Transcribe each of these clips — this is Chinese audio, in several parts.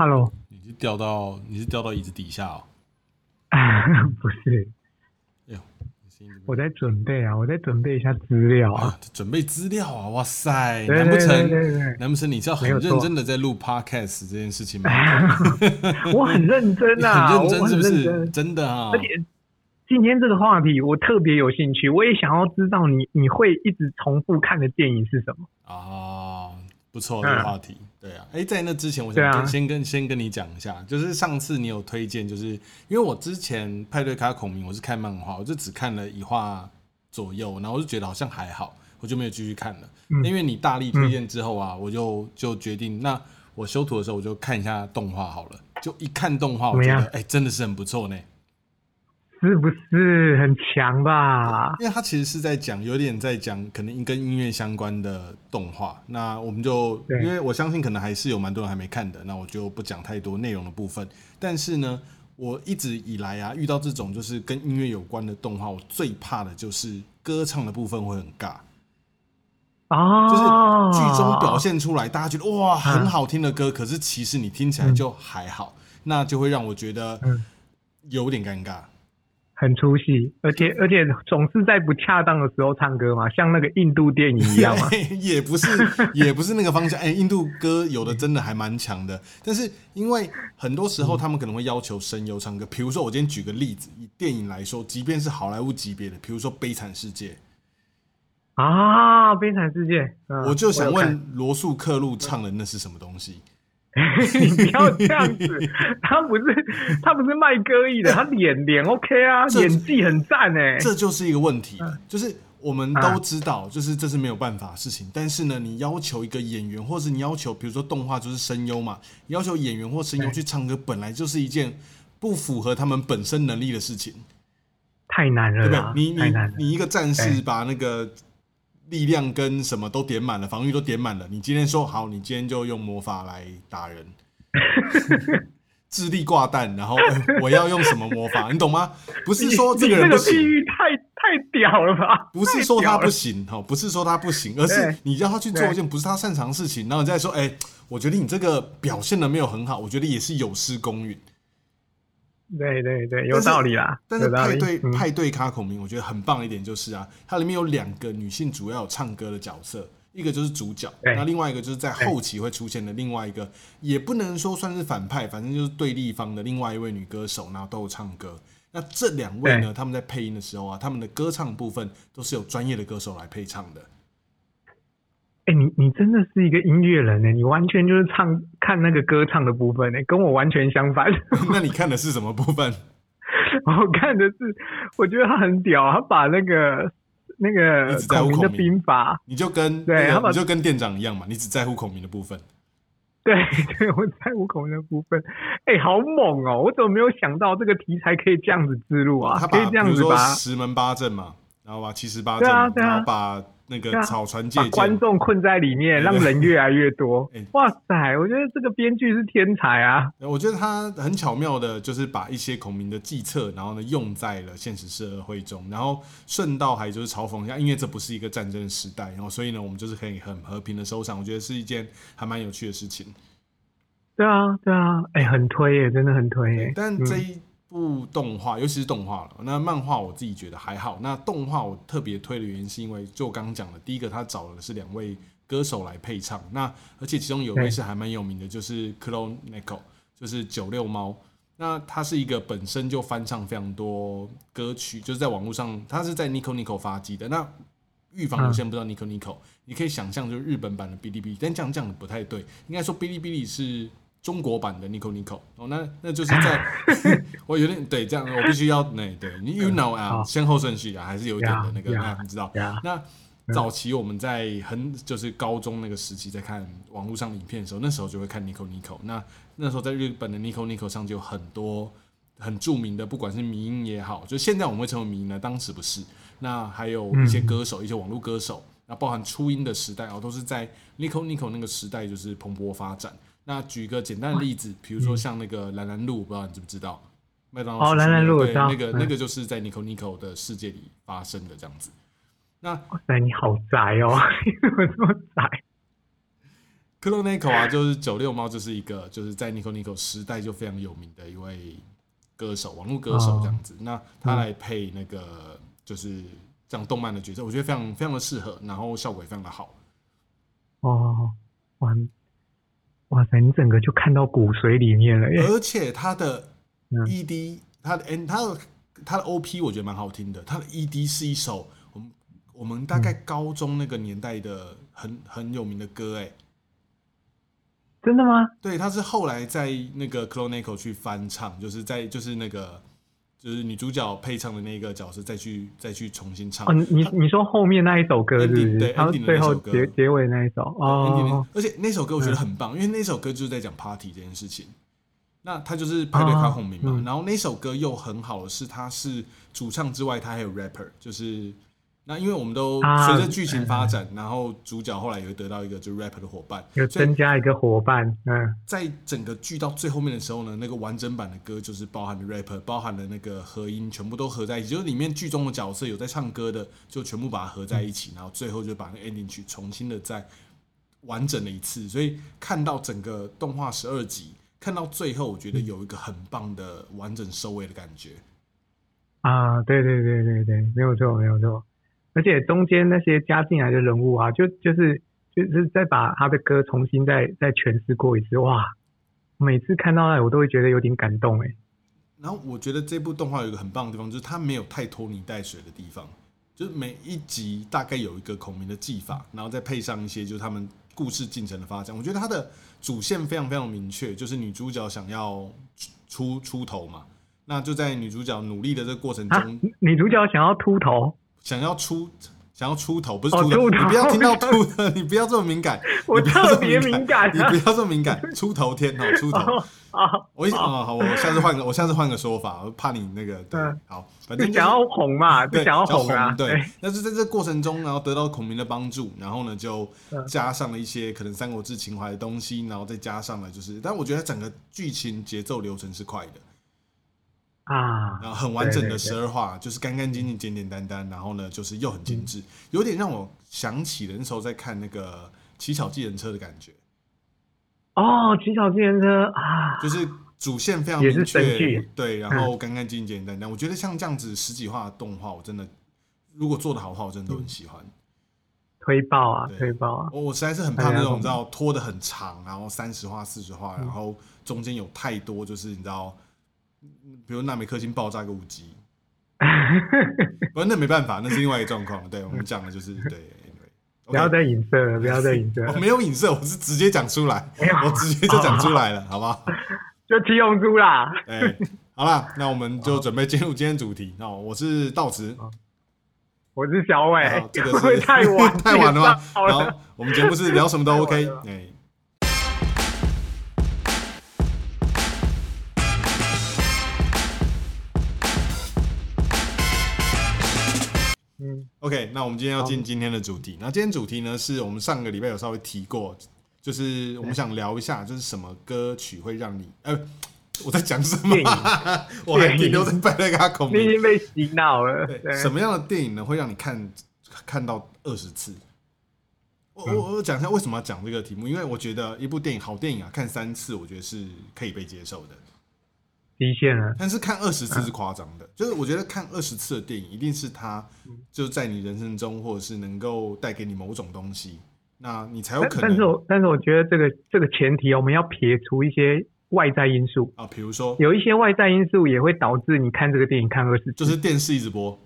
Hello，你是掉到你是掉到椅子底下哦？不是，哎呦，我在准备啊，我在准备一下资料啊。啊？准备资料啊！哇塞，对难不成难不成你是要很认真的在录 podcast 这件事情吗？我很认真啊，很认真我很是不是？认真。真的啊而！且今天这个话题我特别有兴趣，我也想要知道你你会一直重复看的电影是什么？啊，不错，这个嗯话题，对啊。哎，在那之前，我想跟先跟先跟你讲一下，就是上次你有推荐，就是因为我之前派对卡孔明我是看漫画，我就只看了一话左右，然后我就觉得好像还好，我就没有继续看了。嗯因为你大力推荐之后啊，我就就决定，那我修图的时候我就看一下动画好了。就一看动画，我觉得哎、真的是很不错呢。是不是很强吧？因为他其实是在讲，有点在讲可能跟音乐相关的动画。那我们就对因为我相信可能还是有蛮多人还没看的，那我就不讲太多内容的部分。但是呢，我一直以来啊，遇到这种就是跟音乐有关的动画，我最怕的就是歌唱的部分会很尬，就是哦，剧中表现出来，大家觉得哇很好听的歌，可是其实你听起来就还好，那就会让我觉得嗯有点尴尬。很出戏，而且 而且总是在不恰当的时候唱歌嘛，像那个印度电影一样嘛。也不是，也不是那个方向。哎、印度歌有的真的还蛮强的，但是因为很多时候他们可能会要求声优唱歌。比如说，我今天举个例子，以电影来说，即便是好莱坞级别的，比如说《悲惨世界》，啊，悲惨世界，嗯我就想问罗素克路唱的那是什么东西？你不要这样子，他不是他不是卖歌艺的，他脸脸 OK 啊，演技很赞哎。这就是一个问题，嗯就是我们都知道，就是这是没有办法的事情。但是呢，你要求一个演员，或是你要求，比如说动画就是声优嘛，你要求演员或声优去唱歌，本来就是一件不符合他们本身能力的事情。太难了对不对，？你你。你一个战士把那个力量跟什么都点满了，防御都点满了，你今天说好，你今天就用魔法来打人，智力挂蛋，然后、呃我要用什么魔法，你懂吗？不是说这个人不行。太太屌了吧？不是说他不行哈，不是说他不行，而是你叫他去做一件不是他擅长的事情，然后你再说，哎、我觉得你这个表现的没有很好，我觉得也是有失公允。对对对，有道理啦，但是。派对嗯派对卡孔明，我觉得很棒的一点就是啊，它里面有两个女性主要有唱歌的角色，一个就是主角，那另外一个就是在后期会出现的另外一个，也不能说算是反派，反正就是对立方的另外一位女歌手，然后都有唱歌。那这两位呢，他们在配音的时候啊，他们的歌唱部分都是有专业的歌手来配唱的。哎、你你真的是一个音乐人呢，你完全就是唱看那个歌唱的部分呢，跟我完全相反。那你看的是什么部分？我看的是，我觉得他很屌，他把那个那个孔明的兵法，你就跟对你就跟店长一样嘛，你只在乎孔明的部分。对对，我在乎孔明的部分，哎、好猛哦！我怎么没有想到这个题材可以这样子植入啊？他可以这样子把十门八阵嘛，然后把七十八阵，啊啊然后把那个草船借箭，把观众困在里面，让人越来越多 哎。哇塞，我觉得这个编剧是天才啊！我觉得他很巧妙的，就是把一些孔明的计策，然后呢用在了现实社会中，然后顺道还就是嘲讽一下，因为这不是一个战争时代，然后所以呢，我们就是可以很和平的收场。我觉得是一件还蛮有趣的事情。对啊，对啊，哎、很推耶，真的很推耶。嗯但这一部动画，尤其是动画了，那漫画我自己觉得还好。那动画我特别推的原因是因为，就我刚刚讲的，第一个他找的是两位歌手来配唱，那而且其中有一位是还蛮有名的，就是 Clone Neko，就是九六猫。那他是一个本身就翻唱非常多歌曲，就是在网络上，他是在 Nico Nico 发迹的。那预防有些人不知道 Nico Nico，、你可以想象就是日本版的哔哩哔哩，但这样讲不太对，应该说哔哩哔哩是中国版的 Nico Nico 哦，那那就是在 我有点对这样，我必须要那对你 you know 啊，先后顺序啊，还是有一点的那个，呀呀那你知道。呀，那早期我们在很就是高中那个时期在看网络上的影片的时候，那时候就会看 Nico Nico。那那时候在日本的 Nico Nico 上就有很多很著名的，不管是迷音也好，就现在我们会称为迷音呢，当时不是。那还有一些歌手，一些网络歌手，那包含初音的时代哦，都是在 Nico Nico 那个时代就是蓬勃发展。那举个简单的例子，比如说像那个兰兰路，不知道你知不知道？麦当劳哦蓝蓝路对那个那个就是在 Nico Nico 的世界里发生的这样子。那哇塞，你好宅哦，你 怎么这么宅？克罗内口啊，就是九六猫，就是一个就是在 Nico Nico 时代就非常有名的一位歌手，网络歌手这样子。那他来配那个就是这样动漫的角色，我觉得非常非常的适合，然后效果也非常的好。哦，哇哇塞，你整个就看到骨髓里面了耶！而且他的嗯 ED，他的 N，他的他的 OP 我觉得蛮好听的。他的 ED 是一首我们我们大概高中那个年代的很很有名的歌，哎，真的吗？对，他是后来在那个 Clonico 去翻唱，就是在就是那个就是女主角配唱的那个角色再去再去重新唱。哦，你你说后面那一首歌是不是？对他 ending 的最后结结尾那一首哦，而且那首歌我觉得很棒，因为那首歌就是在讲 party 这件事情。那他就是派对卡孔明嘛，嗯然后那首歌又很好的是，他是主唱之外，他还有 rapper，就是那因为我们都啊随着剧情发展，然后主角后来也会得到一个就是 rapper 的伙伴，有增加一个伙伴，嗯，在整个剧到最后面的时候呢，那个完整版的歌就是包含了 rapper，包含了那个合音，全部都合在一起，就是里面剧中的角色有在唱歌的，就全部把它合在一起，然后最后就把那个 ending 曲重新的再完整了一次，所以看到整个动画十二集，看到最后，我觉得有一个很棒的完整收尾的感觉。啊，对对对对对，没有错没有错，而且中间那些加进来的人物啊，就就是就是再把他的歌重新再再诠释过一次，哇，每次看到那我都会觉得有点感动哎，然后我觉得这部动画有一个很棒的地方，就是它没有太拖泥带水的地方，就是每一集大概有一个孔明的技法，然后再配上一些就是他们故事进程的发展。我觉得它的主线非常非常明确，就是女主角想要出出头嘛，那就在女主角努力的这个过程啊中，，女主角想要秃头，想要出想要出头，不是哦秃头，秃头。你不要听到秃的，你不要这么敏感，我特别敏感啊。你不要这么敏感，出头天哦，出头。啊，我一啊好，我下次换个，我下次换个说法，我怕你那个对嗯，好，反正就是想要红嘛，对想要红红啊，对。但是在这过程中，然后得到孔明的帮助，然后呢就嗯。加上了一些可能三国志情怀的东西，然后再加上了就是，但我觉得整个剧情节奏流程是快的，啊然，后很完整的十二话，就是干干净净、简简单单，然后呢就是又很精嗯。致，有点让我想起了那时候在看那个乞巧计程车的感觉，哦，乞巧计程车啊，就是主线非常明确，对，然后干干净净、简简单单。我觉得像这样子十几话的动画，我真的如果做的好的话，我真的都很喜欢。推爆啊，推爆啊，我我实在是很怕那种你知道拖得很长，然后三十话、四十话，然后中间有太多就是你知道，嗯比如纳美克星爆炸个五级，不，那没办法，那是另外一个状况。对我们讲的就是对不要再影射了，不要再影射我了，没有影射，我是直接讲出来，我直接就讲出来了，好不好？就七龙珠啦，哎，好啦，那我们就准备进入今天主题。那我是道慈，我是小伟。好，这个是 太晚太晚了吗？好了，我们节目是聊什么都 OK 哎，嗯，OK，那我们今天要进今天的主题。那今天主题呢，是我们上个礼拜有稍微提过，就是我们想聊一下，就是什么歌曲会让你呃，我在讲什么？我还停留在拜勒嘎孔明。你已经被洗脑了，什么样的电影呢，会让你看看到二十次？我我我讲一下为什么要讲这个题目，因为我觉得一部电影好电影啊，看三次我觉得是可以被接受的，极限了，但是看二十次是夸张的。就是我觉得看二十次的电影，一定是它就在你人生中，或者是能够带给你某种东西，那你才有可但但是我但是我觉得这个这个前提，我们要撇除一些外在因素，啊，比如说。有一些外在因素也会导致你看这个电影看二十次，就是电视一直播，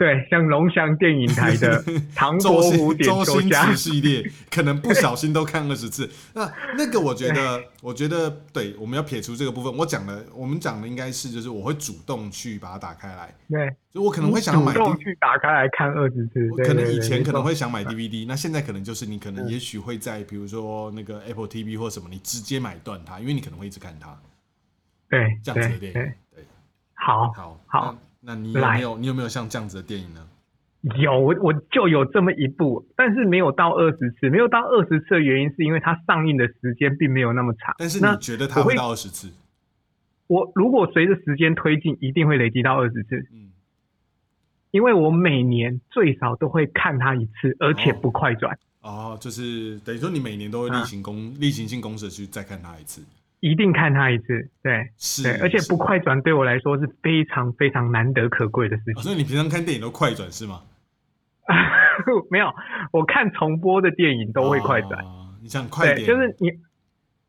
对，像龙翔电影台的 《唐周伯虎点秋香驰》系列，可能不小心都看二十次。那那个我觉得，我觉得对，我们要撇除这个部分。我讲的，我们讲的应该是，就是我会主动去把它打开来，对，就我可能会想主动去打开来看二十次，我可能以前可能会想买 DVD，那现在可能就是你可能嗯。也许会在比如说那个 Apple TV 或什么，你直接买断它，因为你可能会一直看它。对这样子对。对，好，好，好那，你有没有你有没有像这样子的电影呢？有我我就有这么一部，但是没有到二十次，没有到二十次的原因是因为它上映的时间并没有那么长。但是你觉得它会会到二十次？我如果随着时间推进，一定会累积到二十次，嗯，因为我每年最少都会看它一次，而且不快转。哦，就是等于说你每年都会例行公、例行性公事去再看它一次，一定看他一次。对是，对，而且不快转对我来说是非常非常难得可贵的事情。哦所以你平常看电影都快转是吗？没有，我看重播的电影都会快转。哦你想快对，点，就是你，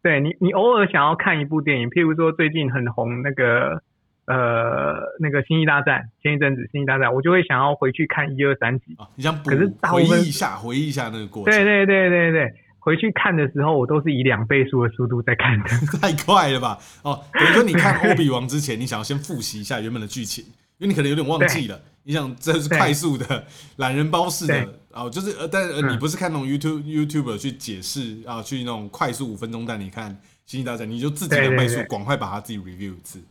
对你，你偶尔想要看一部电影，譬如说最近很红那个呃那个《星际大战》，前一阵子《星际大战》，我就会想要回去看一二三集。啊，你想补可是回忆一下，回忆一下那个过程，对对对对对，回去看的时候，我都是以两倍速的速度在看的。太快了吧？哦，等于说你看欧比王之前，你想要先复习一下原本的剧情，因为你可能有点忘记了。你想这是快速的懒人包式对的哦，就是呃，但呃，嗯你不是看那种 YouTube YouTuber 去解释啊，去那种快速五分钟带你看《星际大战》，你就自己两倍速，对赶快把它自己 review 一次。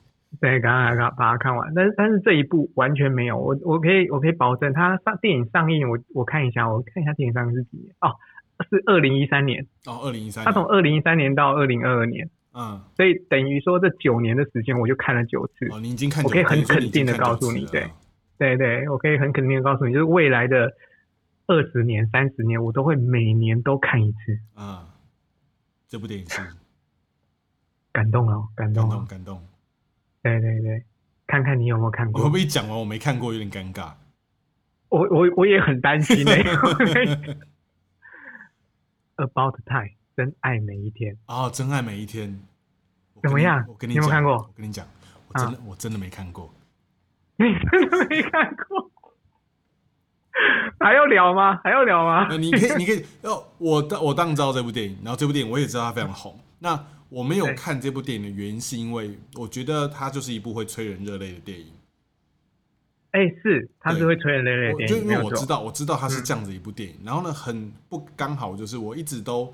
对，刚刚刚把它看完，但是但是这一部完全没有，我我可以我可以保证，它上电影上映，我我看一下，我看一下电影上映是几年哦，是二零一三年，哦，二零一三他从二零一三年到二零二二年，嗯，所以等于说这九年的时间，我就看了九次。哦，你已经看，我可以很肯定的告诉你对对对，我可以很肯定的告诉你，就是未来的二十年、三十年，我都会每年都看一次，啊，这部电影是感动了，感感动哦，动感动。对对对，看看你有没有看过我会不。会讲完我没看过，有点尴尬？我我我也很担心呢、About Time，真爱每一天。啊，真爱每一天，怎么样我跟你讲，你有没有看过我跟你讲，我真的、我真的没看过。你真的没看过？还要聊吗？还要聊吗？那你可以，你可以，哦，我当我当然知道这部电影，然后这部电影我也知道它非常红。那我没有看这部电影的原因，是因为我觉得它就是一部会催人热泪的电影。哎、是，他是会催人泪泪的电影，就因。为我知道，我知道他是这样子一部电影，然后呢，很不刚好，就是我一直都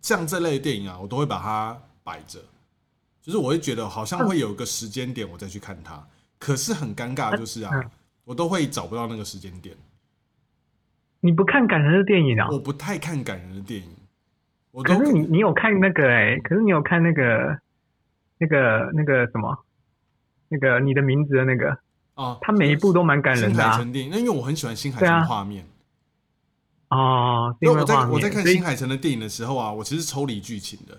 像这类的电影啊，我都会把它摆着，就是我会觉得好像会有一个时间点我再去看它，可是很尴尬就是啊嗯，我都会找不到那个时间点，你不看感人的电影啊、我不太看感人的电影，我都可是你你有看那个哎、可是你有看那个那个那个什么？那个你的名字的那个，啊，他每一部都蛮感人新海。诚电影，那因为我很喜欢新海诚的画面。哦，因为我在我在看新海诚的电影的时候啊，我其实抽离剧情的，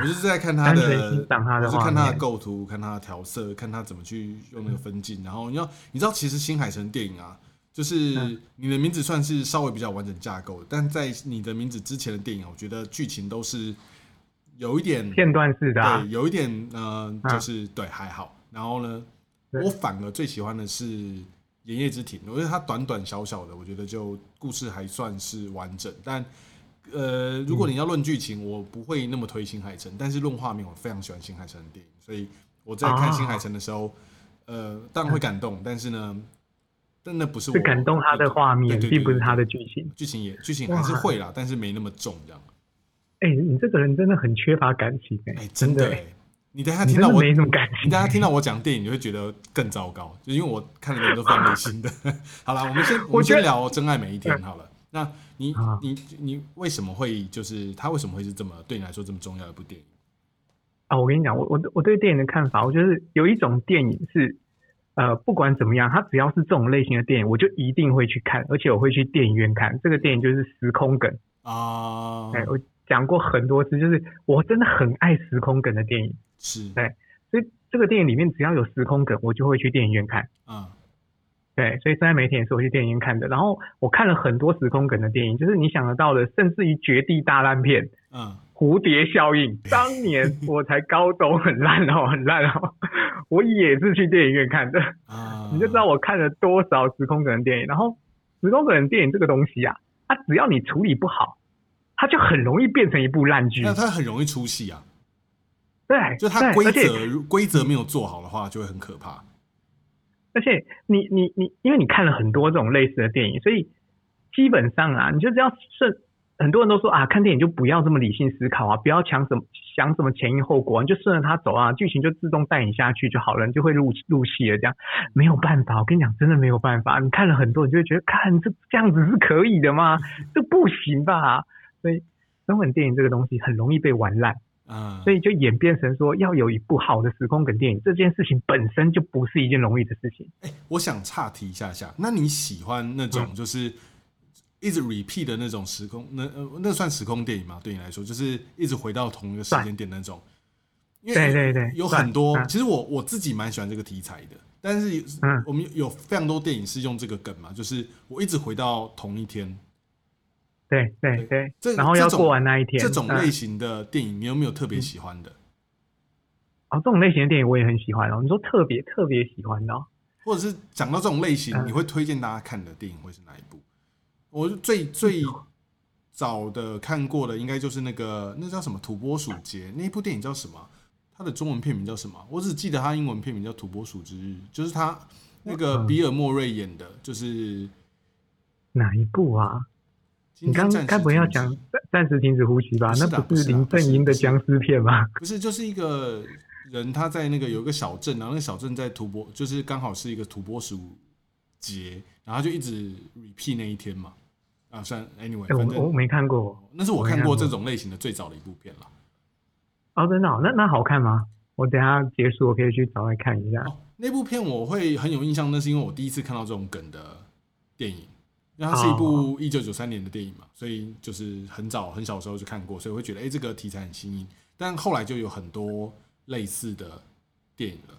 我就是在看他的，他的我是看他的构图，看他的调色，看他怎么去用那个分镜。然后你要你知道，其实新海诚电影啊，就是嗯你的名字算是稍微比较完整架构的，但在你的名字之前的电影啊，我觉得剧情都是有一点片段式的、啊对，，有一点呃，嗯就是对还好。然后呢，对我反而最喜欢的是《炎夜之庭》，我觉得它短短小小的，我觉得就故事还算是完整。但呃，如果你要论剧情，我不会那么推新海诚，但是论画面，我非常喜欢新海诚的电影，所以我在看新海诚的时候，呃，当然会感动，但是呢，但那不是我是感动他的画面，并不是他的剧情。剧情也剧情还是会啦，但是没那么重这样。哎、你这个人真的很缺乏感情哎、哎，真的、真的哎，你等下听到我没什么感情。你等下听到我讲电影，你会觉得更糟糕，就因为我看的电影都非常内心的。好了，我们先我们先聊《真爱每一天》好了。那你啊你你为什么会就是它为什么会是这么对你来说这么重要的一部电影？啊，我跟你讲，我我我对电影的看法，我觉得有一种电影是，呃，不管怎么样，它只要是这种类型的电影，我就一定会去看，而且我会去电影院看。这个电影就是《时空梗》，啊，哎、我讲过很多次，就是我真的很爱时空梗的电影，是，对所以这个电影里面只要有时空梗，我就会去电影院看。嗯对，所以三媒体也是我去电影院看的。然后我看了很多时空梗的电影，就是你想得到的，甚至于绝地大烂片。嗯，蝴蝶效应，当年我才高中，很烂哦，很烂哦，我也是去电影院看的，啊，你就知道我看了多少时空梗的电影。然后时空梗的电影这个东西啊，它只要你处理不好，它就很容易变成一部烂剧。那它很容易出戏啊，对，就它规则规则没有做好的话，就会很可怕。而且你你你，因为你看了很多这种类似的电影，所以基本上啊，你就只要顺。很多人都说啊，看电影就不要这么理性思考啊，不要想什么想什么前因后果，你就顺着它走啊，剧情就自动带你下去就好了，你就会入入戏了。这样没有办法，我跟你讲，真的没有办法。你看了很多，你就会觉得，看这这样子是可以的吗？这不行吧？所以中文电影这个东西很容易被玩烂，嗯，所以就演变成说，要有一部好的时空梗电影，这件事情本身就不是一件容易的事情。哎、我想岔题一下下，那你喜欢那种嗯就是一直 repeat 的那种时空，那呃那算时空电影吗？对你来说，就是一直回到同一个时间点那种。因为对对对有很多，嗯其实我我自己蛮喜欢这个题材的，但是嗯我们有非常多电影是用这个梗嘛，就是我一直回到同一天。对对对这，然后要过完那一天。嗯这种类型的电影，你有没有特别喜欢的？哦，这种类型的电影我也很喜欢哦。你说特别特别喜欢的、哦，或者是讲到这种类型，嗯你会推荐大家看的电影会是哪一部？我最最早的看过的应该就是那个那叫什么《土拨鼠节》那一部电影叫什么？它的中文片名叫什么？我只记得它英文片名叫《土拨鼠之日》，就是它那个嗯比尔莫瑞演的，就是哪一部啊？今你刚天暂时该不会要讲暂暂时停止呼吸吧？那不是林正英的僵尸片吗？不是，就是一个人他在那个有一个小镇，然后那个小镇在土拨，就是刚好是一个土拨鼠节，然后就一直 repeat 那一天嘛。啊，算 anyway，我我没看过。那是我看过看过这种类型的最早的一部片了。哦，真的、哦？那那好看吗？我等下结束，我可以去找来看一下。哦，那部片我会很有印象，那是因为我第一次看到这种梗的电影，因为它是一部一九九三年的电影嘛，所以就是很早很小的时候就看过，所以我会觉得哎、诶这个题材很新颖。但后来就有很多类似的电影了。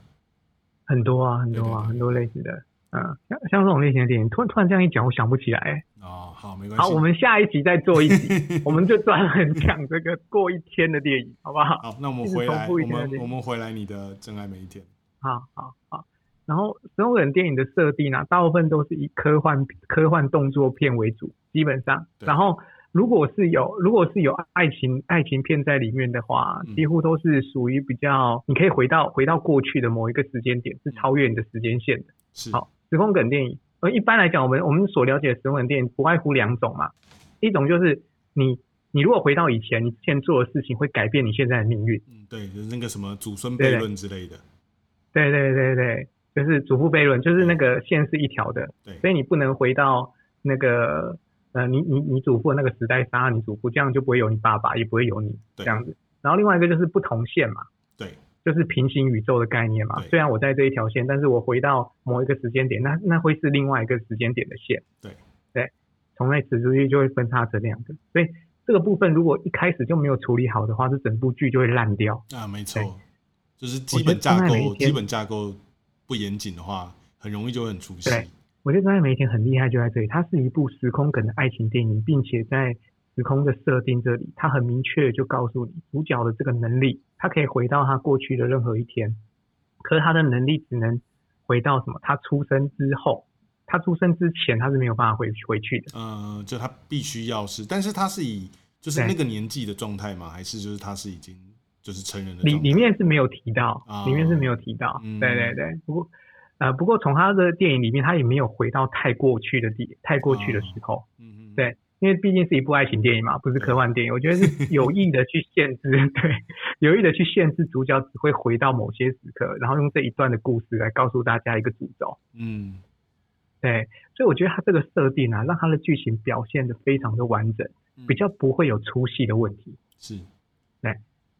很多啊，很多啊，很多类似的。嗯，像像这种类型的电影，突然突然这样一讲，我想不起来。哦，好，没关系。好，我们下一集再做一集，我们就专门讲这个过一天的电影，好不好？好，那我们回来，我们我们回来你的真爱每一天。好好好。然后时空梗电影的设定啊，大部分都是以科幻科幻动作片为主，基本上。然后如果是有如果是有爱情爱情片在里面的话嗯，几乎都是属于比较你可以回到回到过去的某一个时间点，是超越你的时间线的。是，好，时空梗电影，而一般来讲，我们我们所了解的时空梗电影不外乎两种嘛，一种就是你你如果回到以前，你之前做的事情会改变你现在的命运。嗯，对，就是那个什么祖孙悖论之类的。对对对对，就是祖父悖论，就是那个线是一条的，对，所以你不能回到那个呃，你你你祖父那个时代杀了你祖父，这样就不会有你爸爸，也不会有你对这样子。然后另外一个就是不同线嘛，对，就是平行宇宙的概念嘛对。虽然我在这一条线，但是我回到某一个时间点，那那会是另外一个时间点的线。对对，从那此出去就会分叉成两个，所以这个部分如果一开始就没有处理好的话，这整部剧就会烂掉。啊，没错，就是基本架构，基本架构不严谨的话，很容易就会很出戏。对我觉得《真爱每一天》很厉害，就在这里，它是一部时空梗的爱情电影，并且在时空的设定这里，它很明确地就告诉你，主角的这个能力，他可以回到他过去的任何一天，可是他的能力只能回到什么？他出生之后，他出生之前他是没有办法回回去的。呃，就他必须要是，但是他是以就是那个年纪的状态吗？还是就是他是已经就是成人的里？里面是没有提到，哦里面是没有提到。嗯对对对，不过呃，不过从他的电影里面，他也没有回到太过去的地太过去的时候。嗯嗯，对因为毕竟是一部爱情电影嘛，不是科幻电影，我觉得是 有意的去限制，对，有意的去限制主角只会回到某些时刻，然后用这一段的故事来告诉大家一个主轴。嗯，对，所以我觉得他这个设定啊，让他的剧情表现的非常的完整，嗯比较不会有出戏的问题。是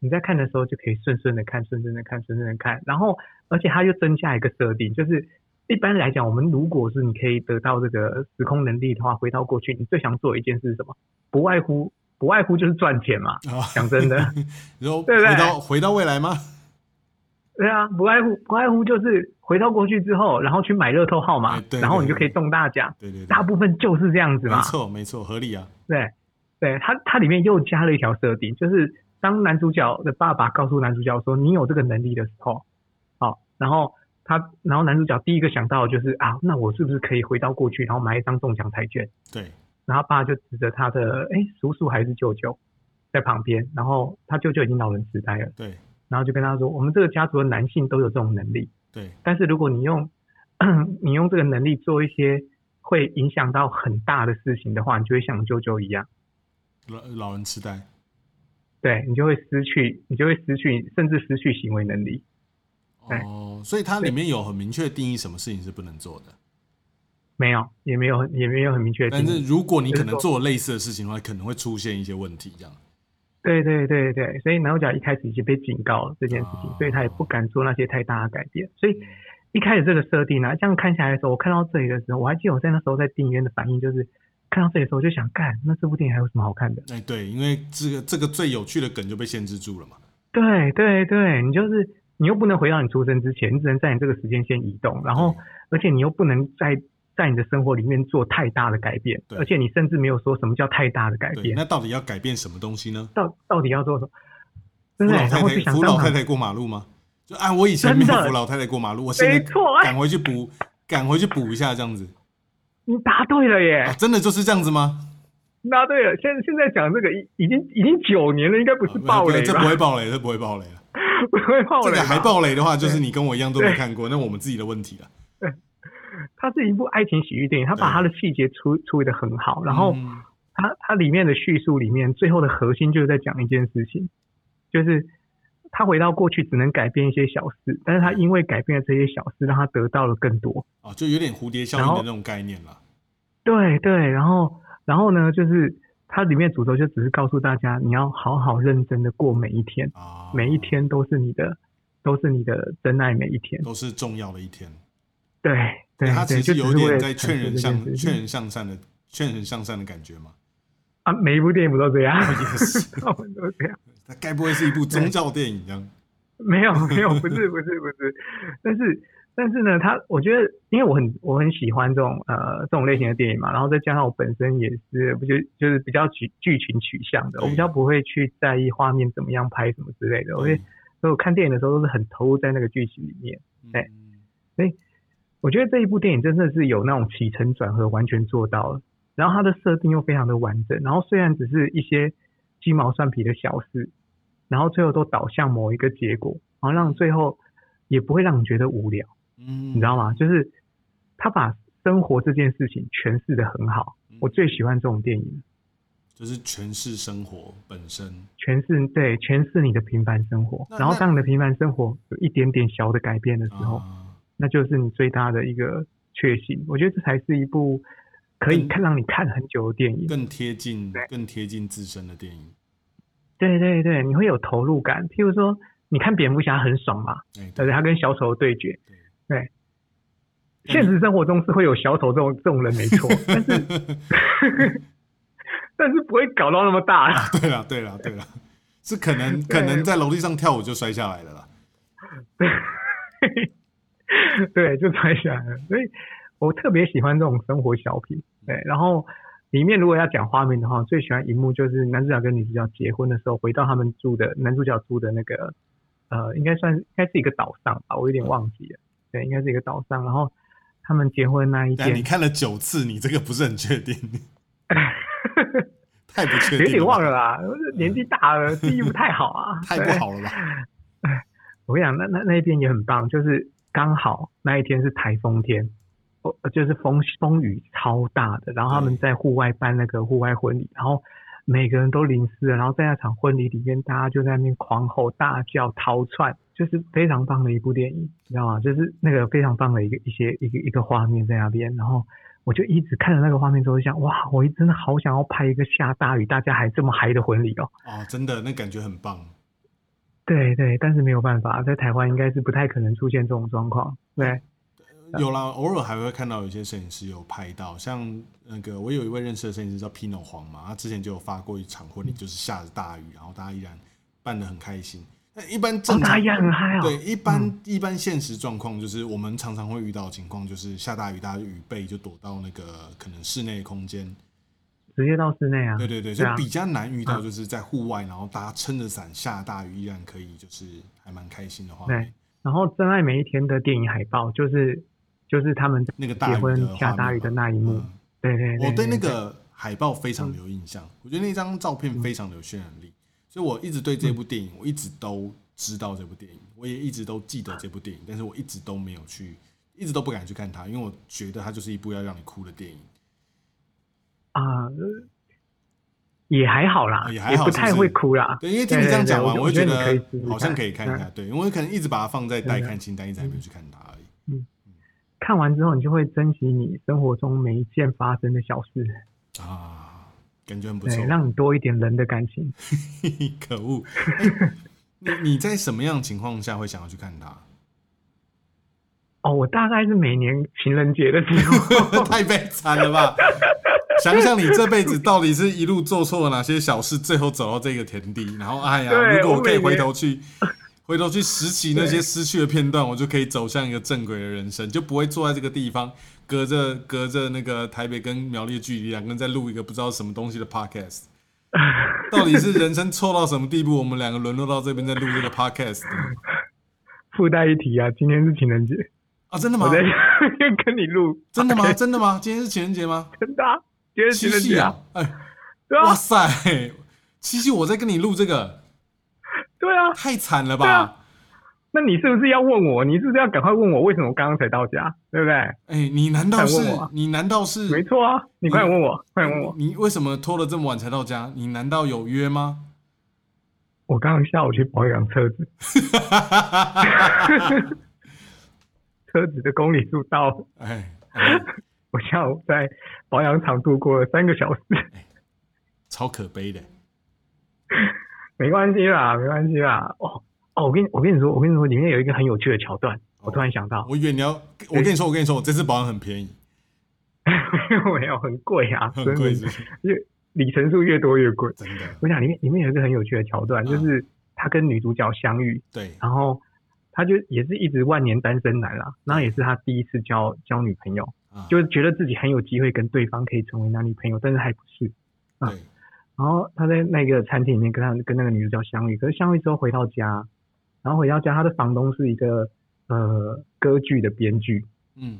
你在看的时候就可以顺顺的看，顺顺的看，顺顺的看，然后而且它又增加一个设定，就是一般来讲，我们如果是你可以得到这个时空能力的话，回到过去，你最想做一件事是什么？不外乎不外乎就是赚钱嘛。啊，讲真的，然后对不对回到回到未来吗？对啊，不外乎不外乎就是回到过去之后，然后去买乐透号码哎，对然后你就可以中大奖。对对对，大部分就是这样子嘛没。错没错，合理啊。对，对，它它里面又加了一条设定，就是当男主角的爸爸告诉男主角说你有这个能力的时候，好，然后他，然后男主角第一个想到的就是啊，那我是不是可以回到过去，然后买一张中奖彩券？对，然后爸就指着他的哎叔叔还是舅舅在旁边，然后他舅舅已经老人痴呆了，对然后就跟他说，我们这个家族的男性都有这种能力，对，但是如果你用你用这个能力做一些会影响到很大的事情的话，你就会像舅舅一样。老老人痴呆。对你就会失去，你就会失去，甚至失去行为能力。对哦，所以它里面有很明确定义什么事情是不能做的。没有，也没有，也没有很明确。但是如果你可能做类似的事情的话，可能会出现一些问题，这样。对对对对，所以男主角一开始已经被警告了这件事情，哦所以他也不敢做那些太大的改变。所以一开始这个设定呢、这样看下来的时候，我看到这里的时候，我还记得我在那时候在电影院的反应就是，看到这里的时候，我就想，干，那这部电影还有什么好看的？哎，对，因为这个这个最有趣的梗就被限制住了嘛。对对对，你就是你又不能回到你出生之前，你只能在你这个时间线移动，然后而且你又不能在在你的生活里面做太大的改变，而且你甚至没有说什么叫太大的改对，变，那到底要改变什么东西呢？到到底要做什么？扶对不对？老太太然后就想，扶老太太过马路吗？就按我以前没有扶老太太过马路，我现在赶回去补，赶回去补一下这样子你答对了耶啊，，真的就是这样子吗？答对了。现现在讲这个已已经已经九年了，应该不是暴雷啊这不？会爆雷，这不会爆雷了。不会爆雷，这个还爆雷的话，就是你跟我一样都没看过，那我们自己的问题了。对 它是一部爱情喜剧电影，它把它的细节处处理的很好，然后嗯它它里面的叙述里面，最后的核心就是在讲一件事情，就是他回到过去只能改变一些小事，但是他因为改变了这些小事，让他得到了更多。啊，就有点蝴蝶效应的那种概念了。对对，然后然后呢，就是它里面主轴就只是告诉大家，你要好好认真的过每一天，啊，每一天都是你的，都是你的真爱每一天。都是重要的一天。对对他其实有点在劝人向劝人向善的劝人向善的感觉嘛。啊，每一部电影不都这样？也是，我们都这样。它该不会是一部宗教电影这样？没有没有，不是不是不是，但是但是呢，他我觉得，因为我很我很喜欢这种呃这种类型的电影嘛，然后再加上我本身也是不就就是比较剧剧情取向的，我比较不会去在意画面怎么样拍什么之类的，我会所以我看电影的时候都是很投入在那个剧情里面。对嗯我觉得这一部电影真的是有那种起承转合完全做到了，然后它的设定又非常的完整，然后虽然只是一些鸡毛蒜皮的小事，然后最后都导向某一个结果，然后让最后也不会让你觉得无聊，嗯，你知道吗？就是他把生活这件事情诠释的很好，我最喜欢这种电影，就是诠释生活本身。诠释对诠释你的平凡生活，然后那当你的平凡生活有一点点小的改变的时候，啊那就是你最大的一个确信。我觉得这才是一部可以看让你看很久的电影。更贴近对更贴近自身的电影。对对对，你会有投入感。譬如说，你看蝙蝠侠很爽嘛，哎，而且他跟小丑对决。对对，现实生活中是会有小丑这种这种人没错，但是 但是不会搞到那么大。对了对了对了，是可能 可能在楼梯上跳舞就摔下来了啦。对，就摔下来了。所以我特别喜欢这种生活小品。对，然后里面如果要讲画面的话，最喜欢一幕就是男主角跟女主角结婚的时候，回到他们住的男主角住的那个呃，应该算应该是一个岛上吧，我有点忘记了。对，应该是一个岛上，然后他们结婚那一天，你看了九次，你这个不是很确定，太不确定，有点忘了，啦，年纪大了，记忆不太好啊，太不好了吧？我跟你讲，那那那一天也很棒，就是刚好那一天是台风天，哦，就是风风雨超大的，然后他们在户外办那个户外婚礼，然后每个人都淋湿了，然后在那场婚礼里面，大家就在那边狂吼大叫逃窜，就是非常棒的一部电影，你知道吗？就是那个非常棒的一个一些一个一个画面在那边，然后我就一直看着那个画面之后，就想哇，我真的好想要拍一个下大雨大家还这么嗨的婚礼哦。哦，真的，那感觉很棒。对对，但是没有办法，在台湾应该是不太可能出现这种状况。对，有啦，偶尔还会看到有些摄影师有拍到，像那个我有一位认识的摄影师叫 Pino 黄嘛，他之前就有发过一场婚礼，就是下着大雨，然后大家依然办得很开心。那一般正哦，大常家也很嗨哦。对，一般、一般现实状况就是我们常常会遇到的情况，就是下大雨，大家就雨备就躲到那个可能室内空间。直接到室内啊。对对对，就比较难遇到，嗯就是在户外，然后大家撑着伞下大雨，依然可以就是还蛮开心的画对。然后《真爱每一天》的电影海报就是就是他们那个大婚下大雨的那一幕。嗯对对对，我对那个海报非常的有印象，我觉得那张照片非常的有渲染力，所以我一直对这部电影，我一直都知道这部电影，我也一直都记得这部电影，但是我一直都没有去，一直都不敢去看它，因为我觉得它就是一部要让你哭的电影。啊、呃也还好啦，啊也还好不太会哭啦。对，因为听你这样讲完，我会觉得好像可以看一下。对，因为可能一直把它放在待看清单，一直还没有去看它。看完之后，你就会珍惜你生活中每一件发生的小事，啊，感觉很不对，错。让你多一点人的感情。可恶！哎你你在什么样的情况下会想要去看它？哦，我大概是每年情人节的时候，太悲惨了吧！想想你这辈子到底是一路做错了哪些小事，最后走到这个田地，然后哎呀，如果我可以回头去，回头去拾起那些失去的片段，我就可以走向一个正轨的人生，就不会坐在这个地方，隔着隔着那个台北跟苗栗的距离，两个人在录一个不知道什么东西的 podcast。到底是人生错到什么地步，我们两个沦落到这边在录这个 podcast 附带一提啊，今天是情人节，啊？真的吗我？在跟你录，真的吗？真的吗？今天是情人节吗？真的啊，今天是情人节啊！哎，啊哇，塞，七夕我在跟你录这个，对啊，太惨了吧？那你是不是要问我？你是不是要赶快问我为什么我刚刚才到家？对不对？哎，你难道是你难道是没错啊，你快点问我，快点问我。你你为什么拖了这么晚才到家？你难道有约吗？我刚刚下午去保养车子，车子的公里数到了，哎，哎我下午在保养厂度过了三个小时。超可悲的。没关系啦，没关系啦。哦哦，我跟你我跟你说，我跟你说，里面有一个很有趣的桥段，我突然想到，我以为你要，我跟你说，我跟你说，我这次保养很便宜，没有很贵啊，很贵，真的是是越里程数越多越贵。真的。我想里面里面有一个很有趣的桥段，嗯就是他跟女主角相遇，对，然后他就也是一直万年单身男啦，然后也是他第一次交交女朋友，啊，就是觉得自己很有机会跟对方可以成为男女朋友，但是还不是。啊对，然后他在那个餐厅里面跟他跟那个女主角相遇，可是相遇之后回到家，然后回到家，他的房东是一个呃歌剧的编剧，嗯，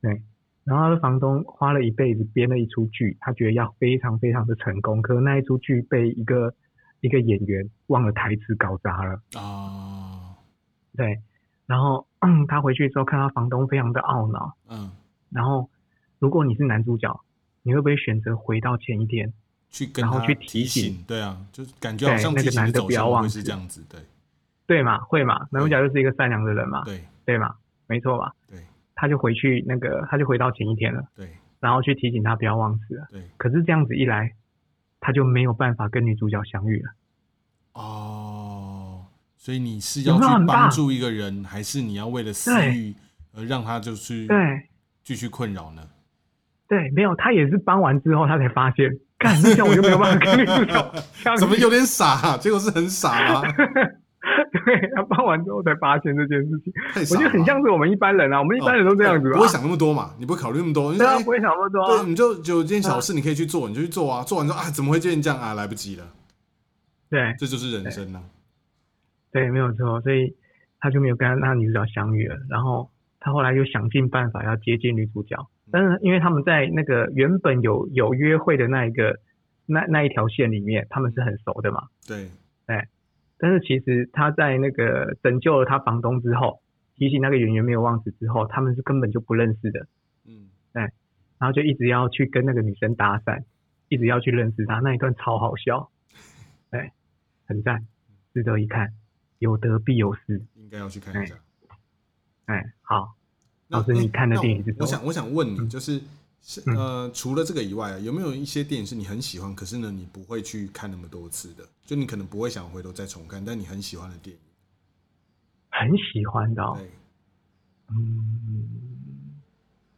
对然后他的房东花了一辈子编了一出剧，他觉得要非常非常的成功，可是那一出剧被一个一个演员忘了台词搞砸了，啊，对，然后、嗯、他回去之后看到房东非常的懊恼，嗯，然后如果你是男主角，你会不会选择回到前一天？去跟他然后去提提醒醒，对啊，就感觉好像那个男的不要忘是记这样子，对，对嘛？会嘛？男主角就是一个善良的人嘛，对，对嘛？没错吧？对，他就回去那个，他就回到前一天了，对，然后去提醒他不要忘词了。对，可是这样子一来，他就没有办法跟女主角相遇了。哦，所以你是要去帮助一个人，还是你要为了私欲而让他就是对继续困扰呢？对，没有，他也是帮完之后，他才发现，干，那这样我就没有办法跟女主角。怎么有点傻、啊？结果是很傻吗？对他办完之后才发现这件事情，我觉得很像是我们一般人啊，我们一般人都这样子不会想那么多嘛？你不会考虑那么多？你对啊，说哎不会想那么多对，啊。你就就有件小事你可以去做，你就去做啊。做完之后啊，怎么会变成这样啊？来不及了，对这就是人生啊。对，没有错，所以他就没有跟他那女主角相遇了。然后他后来又想尽办法要接近女主角，但是因为他们在那个原本有有约会的那一个那那一条线里面，他们是很熟的嘛。对，哎但是其实他在那个拯救了他房东之后，提醒那个演员没有忘词之后，他们是根本就不认识的，嗯，哎然后就一直要去跟那个女生搭讪，一直要去认识她，那一段超好笑，对，很赞，值得一看，有得必有失，应该要去看一下。哎，好，那老师你看的电影是什么我想，我想问你，嗯就是呃，除了这个以外啊，有没有一些电影是你很喜欢，可是呢，你不会去看那么多次的？就你可能不会想回头再重看，但你很喜欢的电影。很喜欢的、嗯，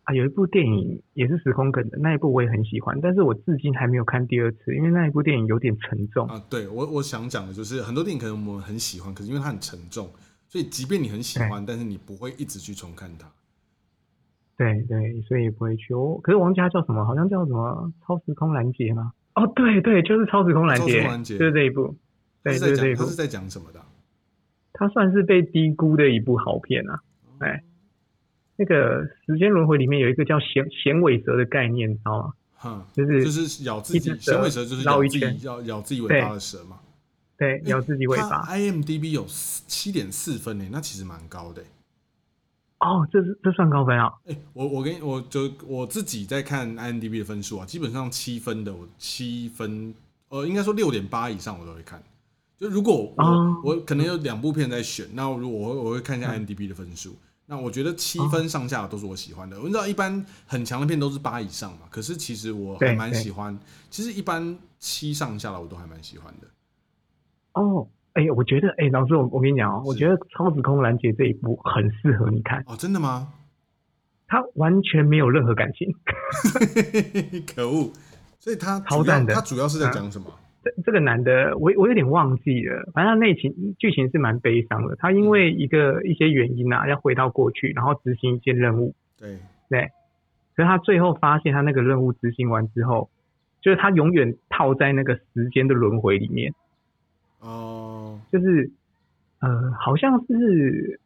啊，有一部电影也是时空梗的，那一部我也很喜欢，但是我至今还没有看第二次，因为那一部电影有点沉重。啊，对我我想讲的就是很多电影可能我们很喜欢，可是因为它很沉重，所以即便你很喜欢，但是你不会一直去重看它。对对，所以也不会去。哦，可是王家叫什么？好像叫什么《超时空拦截》吗？哦，对对，就是《超时空拦截就是这一部。对，就是这一部讲它是。在讲什么的啊？它算是被低估的一部好片啊。哎那个时间轮回里面有一个叫衔衔尾蛇的概念，你知道吗？哼，就是就是咬自己，衔尾蛇就是咬自己绕一圈咬咬自己尾巴的蛇嘛。对，咬自己尾巴。IMDB 有七点四分呢，那其实蛮高的欸。哦，这是这算高分啊？哎、我我跟我就我自己在看 IMDB 的分数啊，基本上七分的我七分，呃，应该说六点八以上我都会看。就如果我、哦我可能有两部片在选，那如果我会我会看一下嗯 IMDB 的分数。那我觉得七分上下都是我喜欢的。我知道一般很强的片都是八以上嘛，可是其实我还蛮喜欢。其实一般七上下的我都还蛮喜欢的。哦，哎，我觉得，哎，老师，我我跟你讲哦，我觉得《超时空拦截》这一部很适合你看，哦，真的吗？他完全没有任何感情。可恶！所以他超赞的他主要是在讲什么？这这个男的，我我有点忘记了，反正他内情剧情是蛮悲伤的。他因为一个一些原因啊，要回到过去，然后执行一件任务。对对，所以他最后发现，他那个任务执行完之后，就是他永远套在那个时间的轮回里面。哦，就是呃，好像是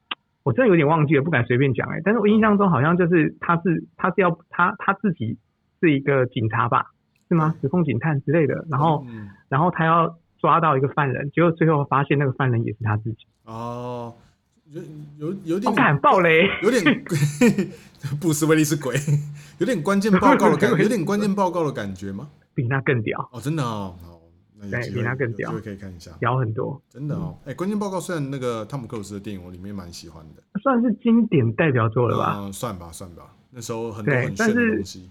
我真的有点忘记了，不敢随便讲哎、但是我印象中好像就是他是他是要他他自己是一个警察吧，是吗？时空警探之类的，然后。嗯然后他要抓到一个犯人，结果最后发现那个犯人也是他自己。哦，有有有点我敢爆雷，有点布斯 威利是鬼，有点关键报告的感，对有点关键报告的感觉吗？比那更屌，哦，真的哦，哦，那比他更屌有机会可以看一下，屌很多，真的哦。嗯哎，关键报告虽然那个汤姆克鲁斯的电影我里面蛮喜欢的，算是经典代表作了吧？嗯，算吧算吧，那时候很多对很炫的东西，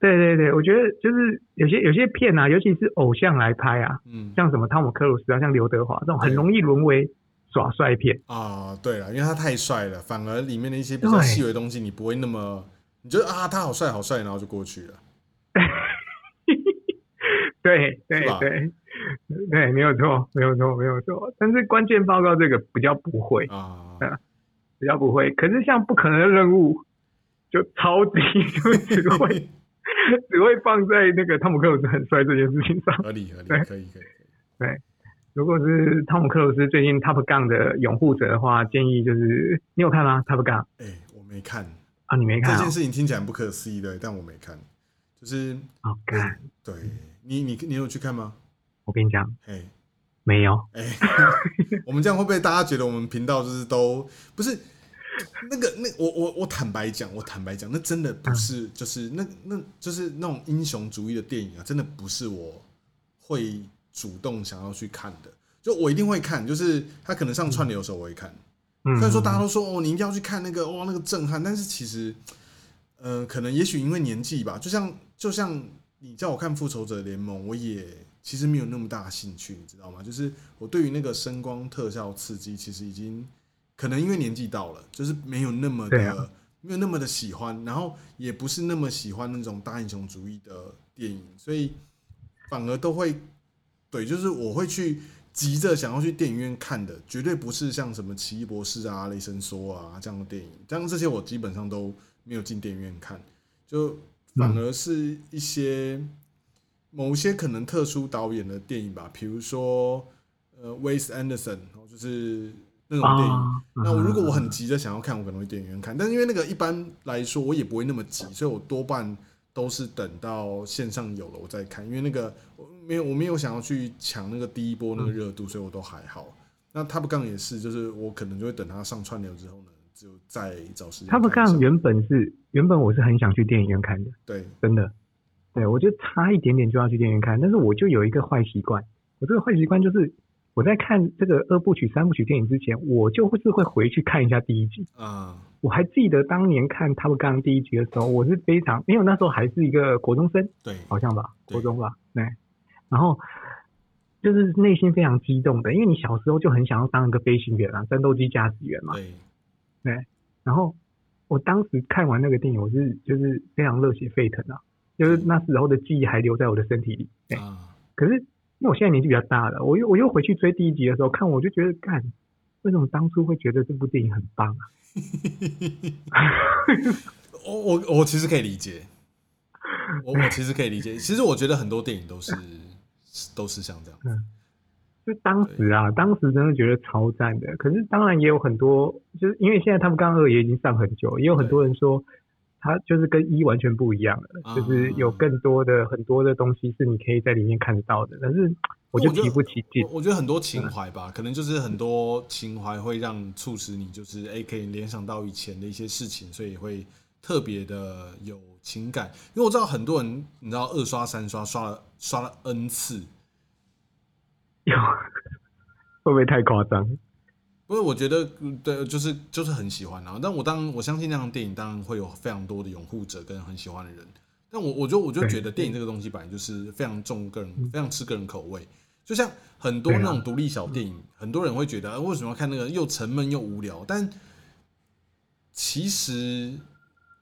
对对对，我觉得就是有些有些片啊，尤其是偶像来拍啊，嗯像什么汤姆克鲁斯啊，像刘德华这种，很容易沦为耍帅片。啊，对了，因为他太帅了，反而里面的一些比较对细微的东西，你不会那么，你觉得啊他好帅好帅，然后就过去了。对对对对，没有错，没有错，没有错。但是关键报告这个比较不会，啊，比较不会。可是像不可能的任务，就超低 就只会只会放在那个汤姆克鲁斯很帅这件事情上。合理合理，对可以可以。可以如果是汤姆克鲁斯最近 Top Gun 的拥护者的话，建议就是你有看吗？Top Gun 哎，我没看，啊，你没看啊这件？事情听起来不可思议的，但我没看。就是好看，对你你你有去看吗？我跟你讲，哎，没有。哎，我们这样会不会大家觉得我们频道就是都不是那个那我我我坦白讲，我坦白讲，那真的不是就是那那就是那种英雄主义的电影啊，真的不是我会主动想要去看的。就我一定会看，就是他可能上串流的时候我会看。嗯，虽然说大家都说哦，你一定要去看那个哇那个震撼，但是其实，呃，可能也许因为年纪吧，就像就像你叫我看复仇者联盟，我也其实没有那么大兴趣，你知道吗？就是我对于那个声光特效刺激，其实已经可能因为年纪到了，就是没有那么的、啊没有那么的喜欢，然后也不是那么喜欢那种大英雄主义的电影，所以反而都会对，就是我会去急着想要去电影院看的，绝对不是像什么奇异博士啊、雷神说啊这样的电影，这样这些我基本上都没有进电影院看，就反而是一些某些可能特殊导演的电影吧，比如说呃 Wes Anderson，就是那种电影。啊，那我如果我很急着想要看，我可能会电影院看，但是因为那个一般来说我也不会那么急，所以我多半都是等到线上有了我再看，因为那个我没有我没有想要去抢那个第一波那个热度，所以我都还好。那 Top Gun 也是，就是我可能就会等它上串流之后呢，就再找时间看 Top。Gun 原本是原本我是很想去电影院看的，对，真的。对，我就差一点点就要去电影院看，但是我就有一个坏习惯，我这个坏习惯就是我在看这个二部曲、三部曲电影之前，我就是会回去看一下第一集。啊、我还记得当年看《Top Gun》第一集的时候，我是非常，因为那时候还是一个国中生，对，好像吧，国中吧，对。然后就是内心非常激动的，因为你小时候就很想要当一个飞行员啊，战斗机驾驶员嘛。对，然后我当时看完那个电影，我是就是非常热血沸腾啊，就是那时候的记忆还留在我的身体里。对，啊，可是因为我现在年纪比较大了，我又我又回去追第一集的时候看，我就觉得，干，为什么当初会觉得这部电影很棒啊？我我我其实可以理解，我我其实可以理解。其实我觉得很多电影都是 都是像这样子。就当时啊，当时真的觉得超赞的。可是当然也有很多，就是因为现在他们刚二也已经上很久，也有很多人说他就是跟一完全不一样了，啊就是有更多的很多的东西是你可以在里面看到的。但是我就提不起劲我。我觉得很多情怀吧，可能就是很多情怀会让促使你，就是哎、可以联想到以前的一些事情，所以会特别的有情感。因为我知道很多人，你知道二刷三刷刷了刷了 n 次，有 会不会太夸张？不是，我觉得嗯对，就是就是很喜欢啊。但我当我相信那样的电影，当然会有非常多的拥护者跟很喜欢的人。但我我就我就对觉得电影这个东西本来就是非常重个人，非常吃个人口味。就像很多那种独立小电影，很多人会觉得、呃为什么要看那个又沉闷又无聊？但其实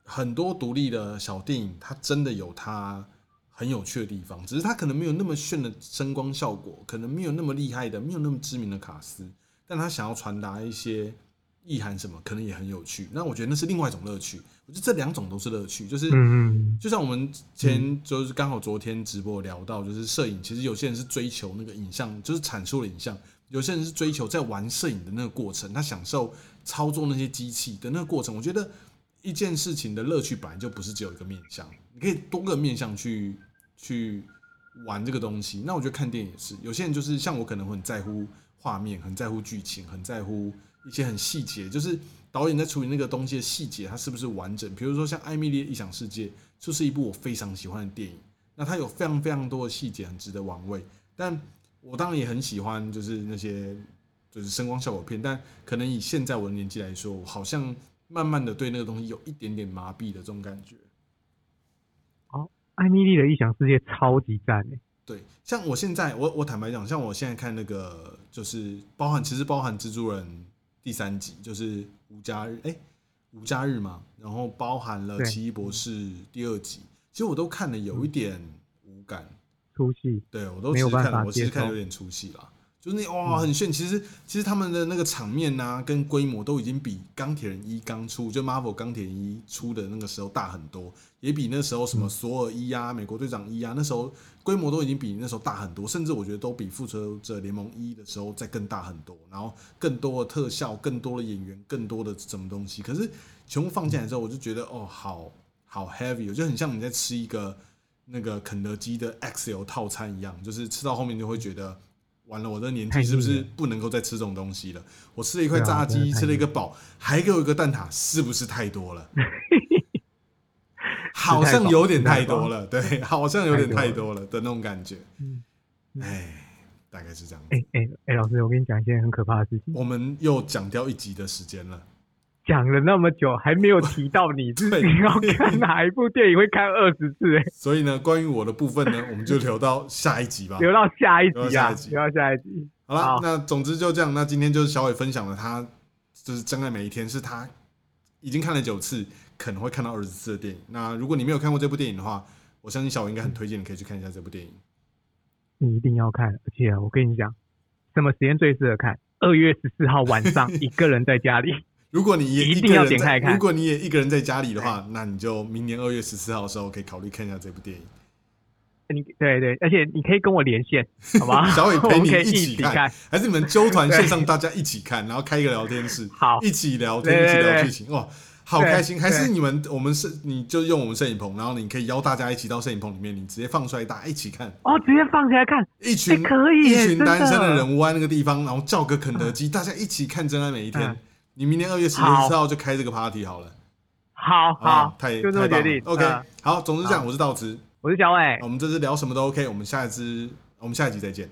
很多独立的小电影，它真的有它很有趣的地方，只是它可能没有那么炫的声光效果，可能没有那么厉害的，没有那么知名的卡斯，但他想要传达一些意涵什么，可能也很有趣。那我觉得那是另外一种乐趣。我觉得这两种都是乐趣，就是嗯就像我们前就是刚好昨天直播聊到，就是摄影，其实有些人是追求那个影像，就是阐述的影像；有些人是追求在玩摄影的那个过程，他享受操作那些机器的那个过程。我觉得一件事情的乐趣本来就不是只有一个面向，你可以多个面向去去玩这个东西。那我觉得看电影也是，有些人就是像我，可能会很在乎画面，很在乎剧情，很在乎一些很细节，就是导演在处理那个东西的细节，它是不是完整？比如说像《艾米丽的异想世界》，就是一部我非常喜欢的电影。那它有非常非常多的细节，很值得玩味。但我当然也很喜欢，就是那些就是声光效果片。但可能以现在我的年纪来说，我好像慢慢的对那个东西有一点点麻痹的这种感觉。艾米丽的异想世界超级赞诶，对，像我现在，我我坦白讲，像我现在看那个，就是包含其实包含蜘蛛人第三集，就是无家日，哎、无家日嘛，然后包含了奇异博士第二集，其实我都看的有一点无感，出戏。对我都没有办法我其实看得有点出戏啦。就是那哇嗯。很炫，其实其实他们的那个场面呐、跟规模都已经比钢铁人一刚出，就 Marvel 钢铁人一出的那个时候大很多，也比那时候什么嗯。索尔一啊、美国队长一啊，那时候规模都已经比那时候大很多，甚至我觉得都比复仇者联盟一的时候再更大很多，然后更多的特效、更多的演员、更多的什么东西，可是全部放进来之后，我就觉得哦，好好 heavy，我就很像你在吃一个那个肯德基的 XL 套餐一样，就是吃到后面就会觉得，完了，我的年纪是不是不能够再吃这种东西了？我吃了一块炸鸡，吃了一个堡，还给我一个蛋挞，是不是太多了？好像有点太多了，对，好像有点太多了的那种感觉。嗯哎，大概是这样子。哎哎哎，老师，我跟你讲一件很可怕的事情，我们又讲掉一集的时间了。讲了那么久还没有提到你，你要看哪一部电影会看二十次？哎，所以呢，关于我的部分呢，我们就留到下一集吧。留到下一集啊，留到下一集。好了，那总之就这样。那今天就是小伟分享了他就是《真爱每一天》是他已经看了九次，可能会看到二十次的电影。那如果你没有看过这部电影的话，我相信小伟应该很推荐你可以去看一下这部电影。你一定要看，而且我跟你讲，什么时间最适合看？二月十四号晚上，一个人在家里。如果你也一定要一个人在点开看。如果你也一个人在家里的话，那你就明年二月十四号的时候可以考虑看一下这部电影。你对对，而且你可以跟我连线，好吗？小伟陪你 一起起看，还是你们揪团线上大家一起看，然后开一个聊天室，好。一起聊天，一起聊剧情，哇，好开心！还是你们我们是你就用我们摄影棚，然后你可以邀大家一起到摄影棚里面，你直接放出来，大家一起看，哦，直接放起来看，一群哎可以一群单身的的。人窝在那个地方，然后叫个肯德基，大家一起看《真爱每一天》嗯。你明年二月十好四号就开这个 party 好了，好好太就这么决定。OK，嗯。好，总之这样，我是道之，我是小伟。我，们这次聊什么都 OK，我们下一支我们下一集再见。